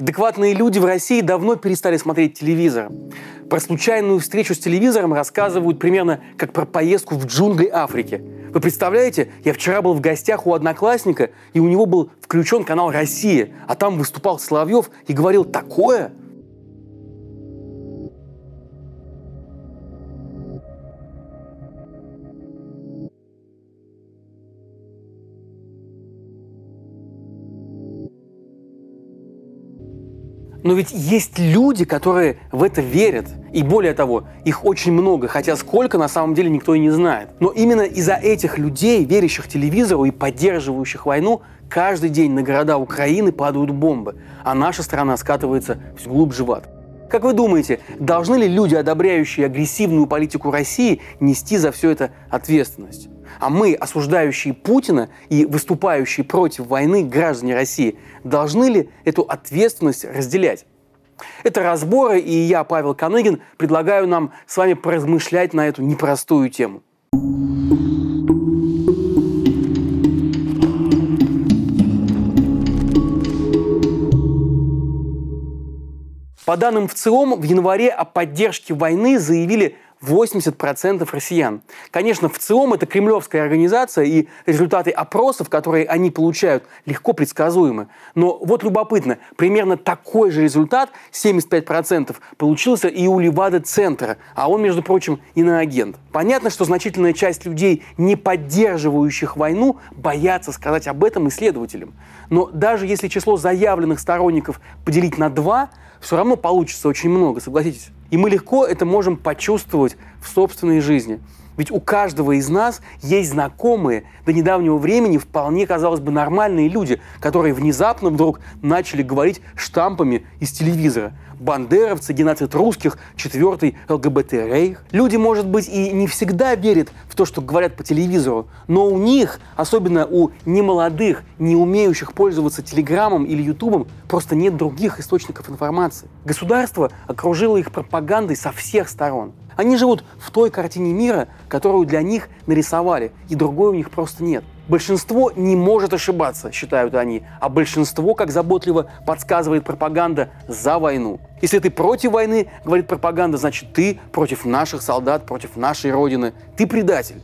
Адекватные люди в России давно перестали смотреть телевизор. Про случайную встречу с телевизором рассказывают примерно как про поездку в джунгли Африки. Вы представляете, я вчера был в гостях у одноклассника, и у него был включен канал «Россия», а там выступал Соловьев и говорил такое – Но ведь есть люди, которые в это верят. И более того, их очень много, хотя сколько на самом деле никто и не знает. Но именно из-за этих людей, верящих телевизору и поддерживающих войну, каждый день на города Украины падают бомбы, а наша страна скатывается все глубже в ад. Как вы думаете, должны ли люди, одобряющие агрессивную политику России, нести за все это ответственность? А мы, осуждающие Путина и выступающие против войны граждане России, должны ли эту ответственность разделять? Это разборы, и я, Павел Коныгин, предлагаю нам с вами поразмышлять на эту непростую тему. По данным ВЦИОМ, в январе о поддержке войны заявили 80% россиян. Конечно, в ЦИОМ это кремлевская организация, и результаты опросов, которые они получают, легко предсказуемы. Но вот любопытно, примерно такой же результат, 75%, получился и у Левада-центра, а он, между прочим, иноагент. Понятно, что значительная часть людей, не поддерживающих войну, боятся сказать об этом исследователям. Но даже если число заявленных сторонников поделить на два, все равно получится очень много, согласитесь. И мы легко это можем почувствовать в собственной жизни. Ведь у каждого из нас есть знакомые, до недавнего времени вполне, казалось бы, нормальные люди, которые внезапно вдруг начали говорить штампами из телевизора. Бандеровцы, геноцид русских, четвертый ЛГБТ-рейх. Люди, может быть, и не всегда верят в то, что говорят по телевизору, но у них, особенно у немолодых, не умеющих пользоваться телеграммом или ютубом, просто нет других источников информации. Государство окружило их пропагандой со всех сторон. Они живут в той картине мира, которую для них нарисовали, и другой у них просто нет. Большинство не может ошибаться, считают они, а большинство, как заботливо подсказывает пропаганда, за войну. Если ты против войны, говорит пропаганда, значит ты против наших солдат, против нашей Родины. Ты предатель.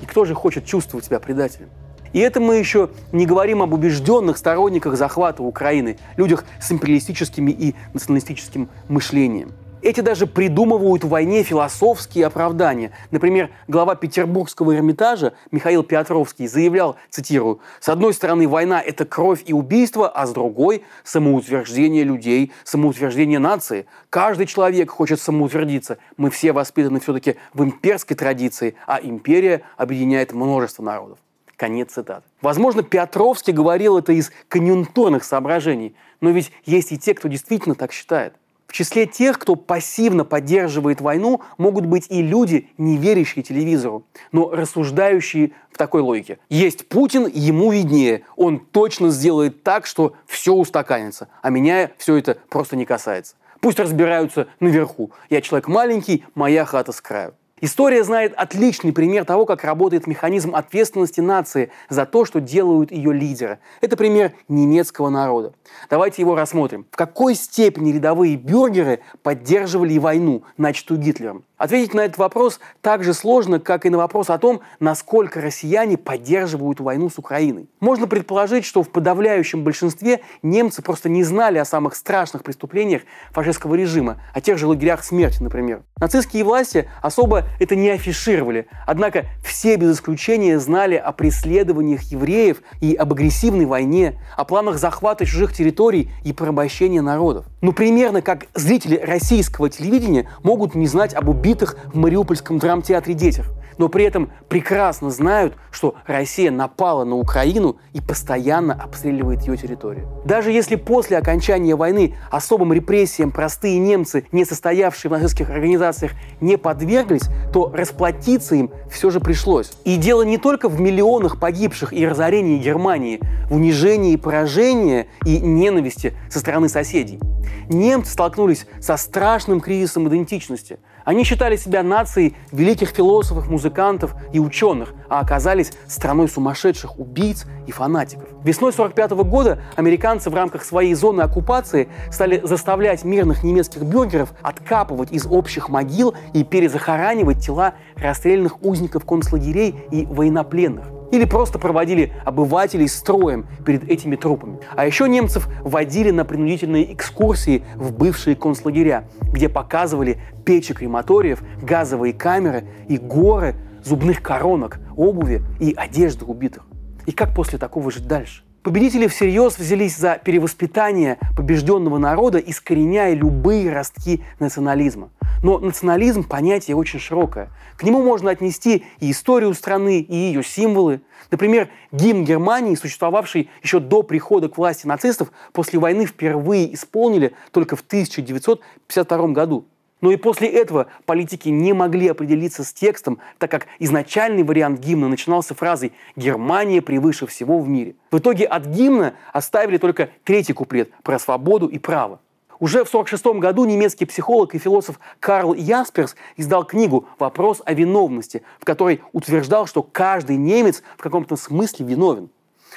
И кто же хочет чувствовать себя предателем? И это мы еще не говорим об убежденных сторонниках захвата Украины, людях с империалистическими и националистическим мышлением. Эти даже придумывают в войне философские оправдания. Например, глава Петербургского Эрмитажа Михаил Петровский заявлял, цитирую, «С одной стороны, война – это кровь и убийство, а с другой – самоутверждение людей, самоутверждение нации. Каждый человек хочет самоутвердиться. Мы все воспитаны все-таки в имперской традиции, а империя объединяет множество народов». Конец цитаты. Возможно, Петровский говорил это из конъюнктурных соображений, но ведь есть и те, кто действительно так считает – в числе тех, кто пассивно поддерживает войну, могут быть и люди, не верящие телевизору, но рассуждающие в такой логике. Есть Путин, ему виднее. Он точно сделает так, что все устаканится, а меня все это просто не касается. Пусть разбираются наверху. Я человек маленький, моя хата с краю. История знает отличный пример того, как работает механизм ответственности нации за то, что делают ее лидеры. Это пример немецкого народа. Давайте его рассмотрим. В какой степени рядовые бюргеры поддерживали войну, начатую Гитлером? Ответить на этот вопрос так же сложно, как и на вопрос о том, насколько россияне поддерживают войну с Украиной. Можно предположить, что в подавляющем большинстве немцы просто не знали о самых страшных преступлениях фашистского режима, о тех же лагерях смерти, например. Нацистские власти особо это не афишировали, однако все без исключения знали о преследованиях евреев и об агрессивной войне, о планах захвата чужих территорий и порабощения народов. Ну, примерно как зрители российского телевидения могут не знать об убийстве убитых в Мариупольском драмтеатре детях, но при этом прекрасно знают, что Россия напала на Украину и постоянно обстреливает ее территорию. Даже если после окончания войны особым репрессиям простые немцы, не состоявшие в нацистских организациях, не подверглись, то расплатиться им все же пришлось. И дело не только в миллионах погибших и разорении Германии, в унижении поражении и ненависти со стороны соседей. Немцы столкнулись со страшным кризисом идентичности – Они считали себя нацией великих философов, музыкантов и ученых, а оказались страной сумасшедших убийц и фанатиков. Весной 1945 года американцы в рамках своей зоны оккупации стали заставлять мирных немецких бюргеров откапывать из общих могил и перезахоранивать тела расстрелянных узников концлагерей и военнопленных. Или просто проводили обывателей строем перед этими трупами. А еще немцев водили на принудительные экскурсии в бывшие концлагеря, где показывали печи крематориев, газовые камеры и горы зубных коронок, обуви и одежды убитых. И как после такого жить дальше? Победители всерьез взялись за перевоспитание побежденного народа, искореняя любые ростки национализма. Но национализм – понятие очень широкое. К нему можно отнести и историю страны, и ее символы. Например, гимн Германии, существовавший еще до прихода к власти нацистов, после войны впервые исполнили только в 1952 году. Но и после этого политики не могли определиться с текстом, так как изначальный вариант гимна начинался фразой «Германия превыше всего в мире». В итоге от гимна оставили только третий куплет про свободу и право. Уже в 1946 году немецкий психолог и философ Карл Ясперс издал книгу «Вопрос о виновности», в которой утверждал, что каждый немец в каком-то смысле виновен.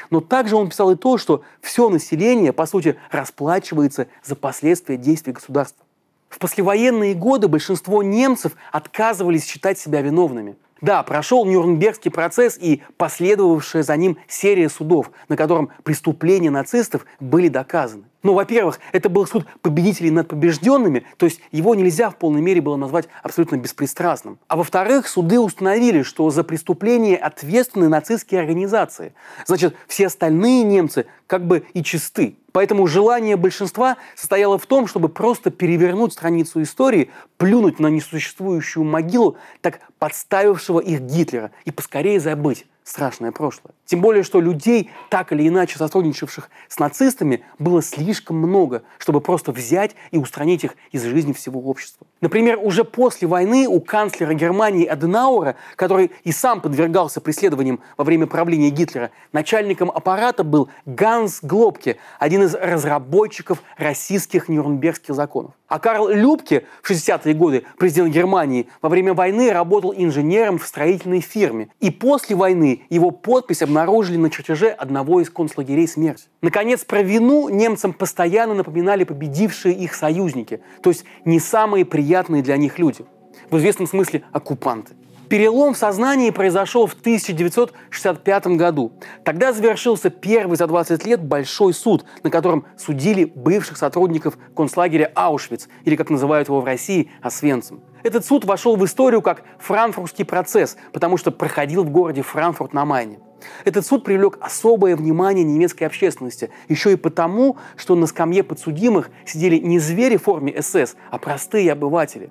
Но также он писал и то, что все население, по сути, расплачивается за последствия действий государства. В послевоенные годы большинство немцев отказывались считать себя виновными. Да, прошел Нюрнбергский процесс и последовавшая за ним серия судов, на котором преступления нацистов были доказаны. Ну, во-первых, это был суд победителей над побежденными, то есть его нельзя в полной мере было назвать абсолютно беспристрастным. А во-вторых, суды установили, что за преступления ответственны нацистские организации. Значит, все остальные немцы как бы и чисты. Поэтому желание большинства состояло в том, чтобы просто перевернуть страницу истории, плюнуть на несуществующую могилу, так подставившего их Гитлера, и поскорее забыть страшное прошлое. Тем более, что людей, так или иначе сотрудничавших с нацистами, было слишком много, чтобы просто взять и устранить их из жизни всего общества. Например, уже после войны у канцлера Германии Аденаура, который и сам подвергался преследованиям во время правления Гитлера, начальником аппарата был Ганс Глобке, один из разработчиков российских нюрнбергских законов. А Карл Любке в 60-е годы, президент Германии, во время войны работал инженером в строительной фирме. И после войны его подпись обнаружили на чертеже одного из концлагерей смерти. Наконец, про вину немцам постоянно напоминали победившие их союзники, то есть не самые приятные для них люди. В известном смысле оккупанты. Перелом в сознании произошел в 1965 году. Тогда завершился первый за 20 лет большой суд, на котором судили бывших сотрудников концлагеря Аушвиц, или, как называют его в России, Освенцим. Этот суд вошел в историю как франкфуртский процесс, потому что проходил в городе Франкфурт на Майне. Этот суд привлек особое внимание немецкой общественности, еще и потому, что на скамье подсудимых сидели не звери в форме СС, а простые обыватели.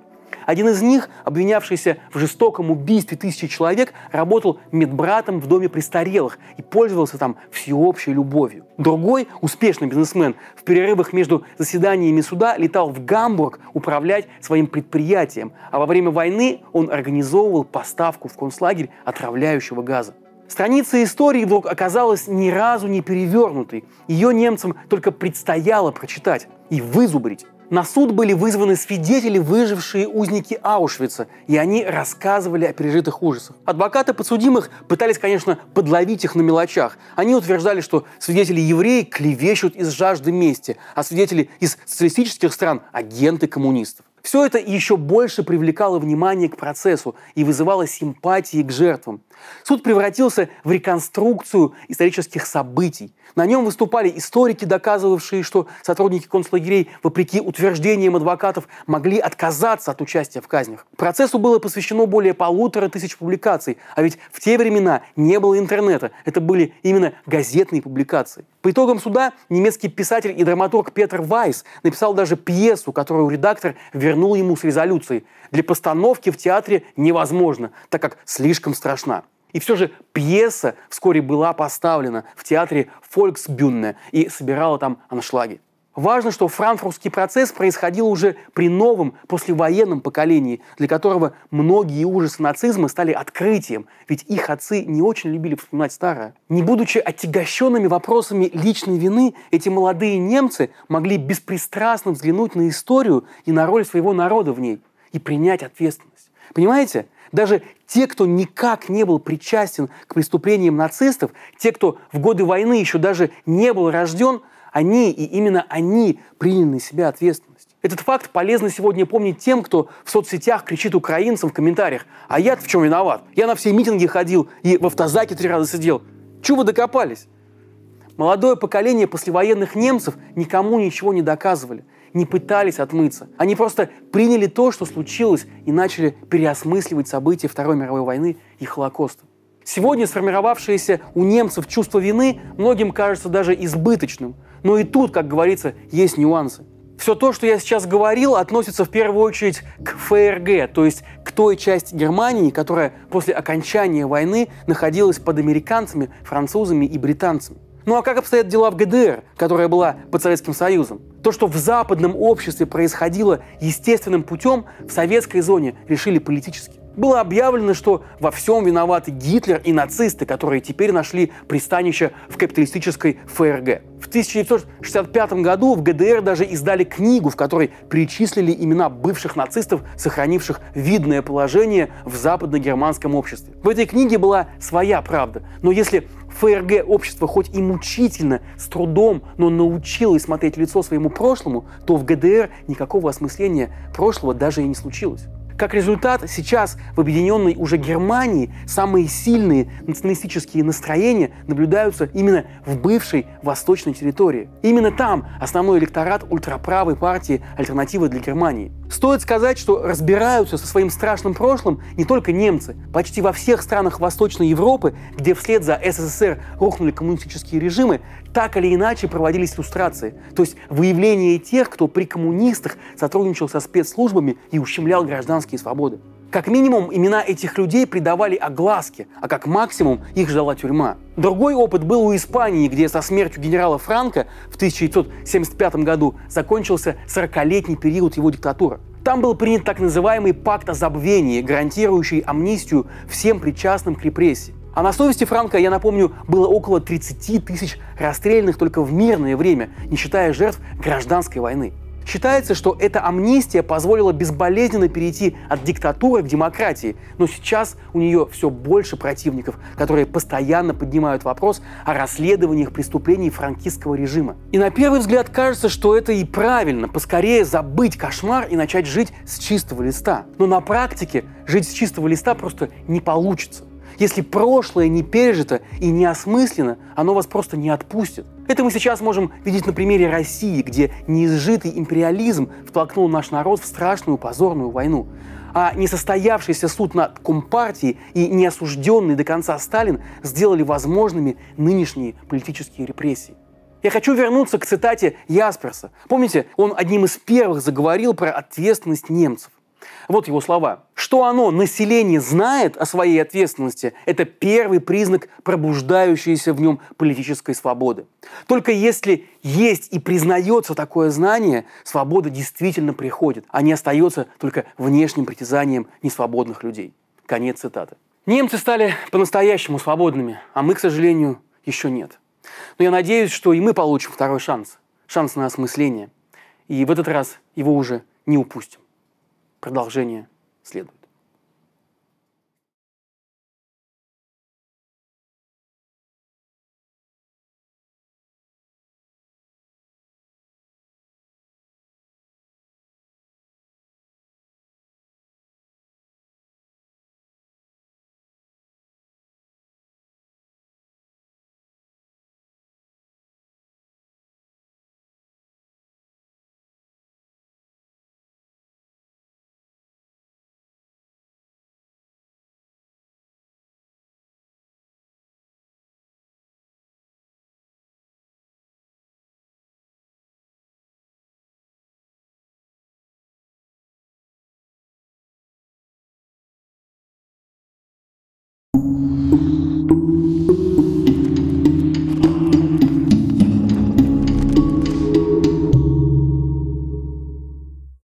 Один из них, обвинявшийся в жестоком убийстве тысячи человек, работал медбратом в доме престарелых и пользовался там всеобщей любовью. Другой, успешный бизнесмен, в перерывах между заседаниями суда летал в Гамбург управлять своим предприятием, а во время войны он организовывал поставку в концлагерь отравляющего газа. Страница истории вдруг оказалась ни разу не перевернутой. Ее немцам только предстояло прочитать и вызубрить. На суд были вызваны свидетели, выжившие узники Аушвица, и они рассказывали о пережитых ужасах. Адвокаты подсудимых пытались, конечно, подловить их на мелочах. Они утверждали, что свидетели евреи клевещут из жажды мести, а свидетели из социалистических стран – агенты коммунистов. Все это еще больше привлекало внимание к процессу и вызывало симпатии к жертвам. Суд превратился в реконструкцию исторических событий. На нем выступали историки, доказывавшие, что сотрудники концлагерей, вопреки утверждениям адвокатов, могли отказаться от участия в казнях. Процессу было посвящено более полутора тысяч публикаций, а ведь в те времена не было интернета. Это были именно газетные публикации. По итогам суда немецкий писатель и драматург Петр Вайс написал даже пьесу, которую редактор вернул ему с резолюцией. Для постановки в театре невозможно, так как слишком страшна. И все же пьеса вскоре была поставлена в театре Фольксбюнне и собирала там аншлаги. Важно, что франкфуртский процесс происходил уже при новом послевоенном поколении, для которого многие ужасы нацизма стали открытием, ведь их отцы не очень любили вспоминать старое. Не будучи отягощенными вопросами личной вины, эти молодые немцы могли беспристрастно взглянуть на историю и на роль своего народа в ней. и принять ответственность. Понимаете? Даже те, кто никак не был причастен к преступлениям нацистов, те, кто в годы войны еще даже не был рожден, они и именно они приняли на себя ответственность. Этот факт полезно сегодня помнить тем, кто в соцсетях кричит украинцам в комментариях, а я в чем виноват? Я на все митинги ходил и в автозаке три раза сидел. Чего вы докопались? Молодое поколение послевоенных немцев никому ничего не доказывали, не пытались отмыться. Они просто приняли то, что случилось, и начали переосмысливать события Второй мировой войны и Холокоста. Сегодня сформировавшееся у немцев чувство вины многим кажется даже избыточным. Но и тут, как говорится, есть нюансы. Все то, что я сейчас говорил, относится в первую очередь к ФРГ, то есть к той части Германии, которая после окончания войны находилась под американцами, французами и британцами. Ну а как обстоят дела в ГДР, которая была под Советским Союзом? То, что в западном обществе происходило естественным путем, в советской зоне решили политически. Было объявлено, что во всем виноваты Гитлер и нацисты, которые теперь нашли пристанище в капиталистической ФРГ. В 1965 году в ГДР даже издали книгу, в которой перечислили имена бывших нацистов, сохранивших видное положение в западно-германском обществе. В этой книге была своя правда. Но если ФРГ общество хоть и мучительно, с трудом, но научилось смотреть лицо своему прошлому, то в ГДР никакого осмысления прошлого даже и не случилось. Как результат, сейчас в объединенной уже Германии самые сильные националистические настроения наблюдаются именно в бывшей восточной территории. Именно там основной электорат ультраправой партии «Альтернатива для Германии». Стоит сказать, что разбираются со своим страшным прошлым не только немцы. Почти во всех странах Восточной Европы, где вслед за СССР рухнули коммунистические режимы, так или иначе проводились иллюстрации. То есть выявление тех, кто при коммунистах сотрудничал со спецслужбами и ущемлял гражданские свободы. Как минимум, имена этих людей придавали огласке, а как максимум их ждала тюрьма. Другой опыт был у Испании, где со смертью генерала Франко в 1975 году закончился 40-летний период его диктатуры. Там был принят так называемый пакт о забвении, гарантирующий амнистию всем причастным к репрессии. А на совести Франка, я напомню, было около 30 тысяч расстрелянных только в мирное время, не считая жертв гражданской войны. Считается, что эта амнистия позволила безболезненно перейти от диктатуры к демократии, но сейчас у нее все больше противников, которые постоянно поднимают вопрос о расследованиях преступлений франкистского режима. И на первый взгляд кажется, что это и правильно, поскорее забыть кошмар и начать жить с чистого листа. Но на практике жить с чистого листа просто не получится. Если прошлое не пережито и не осмысленно, оно вас просто не отпустит. Это мы сейчас можем видеть на примере России, где неизжитый империализм втолкнул наш народ в страшную позорную войну. А несостоявшийся суд над Компартией и неосужденный до конца Сталин сделали возможными нынешние политические репрессии. Я хочу вернуться к цитате Ясперса. Помните, он одним из первых заговорил про ответственность немцев. Вот его слова. Что оно, население, знает о своей ответственности, это первый признак пробуждающейся в нем политической свободы. Только если есть и признается такое знание, свобода действительно приходит, а не остается только внешним притязанием несвободных людей. Конец цитаты. Немцы стали по-настоящему свободными, а мы, к сожалению, еще нет. Но я надеюсь, что и мы получим второй шанс. Шанс на осмысление. И в этот раз его уже не упустим. Продолжение следует.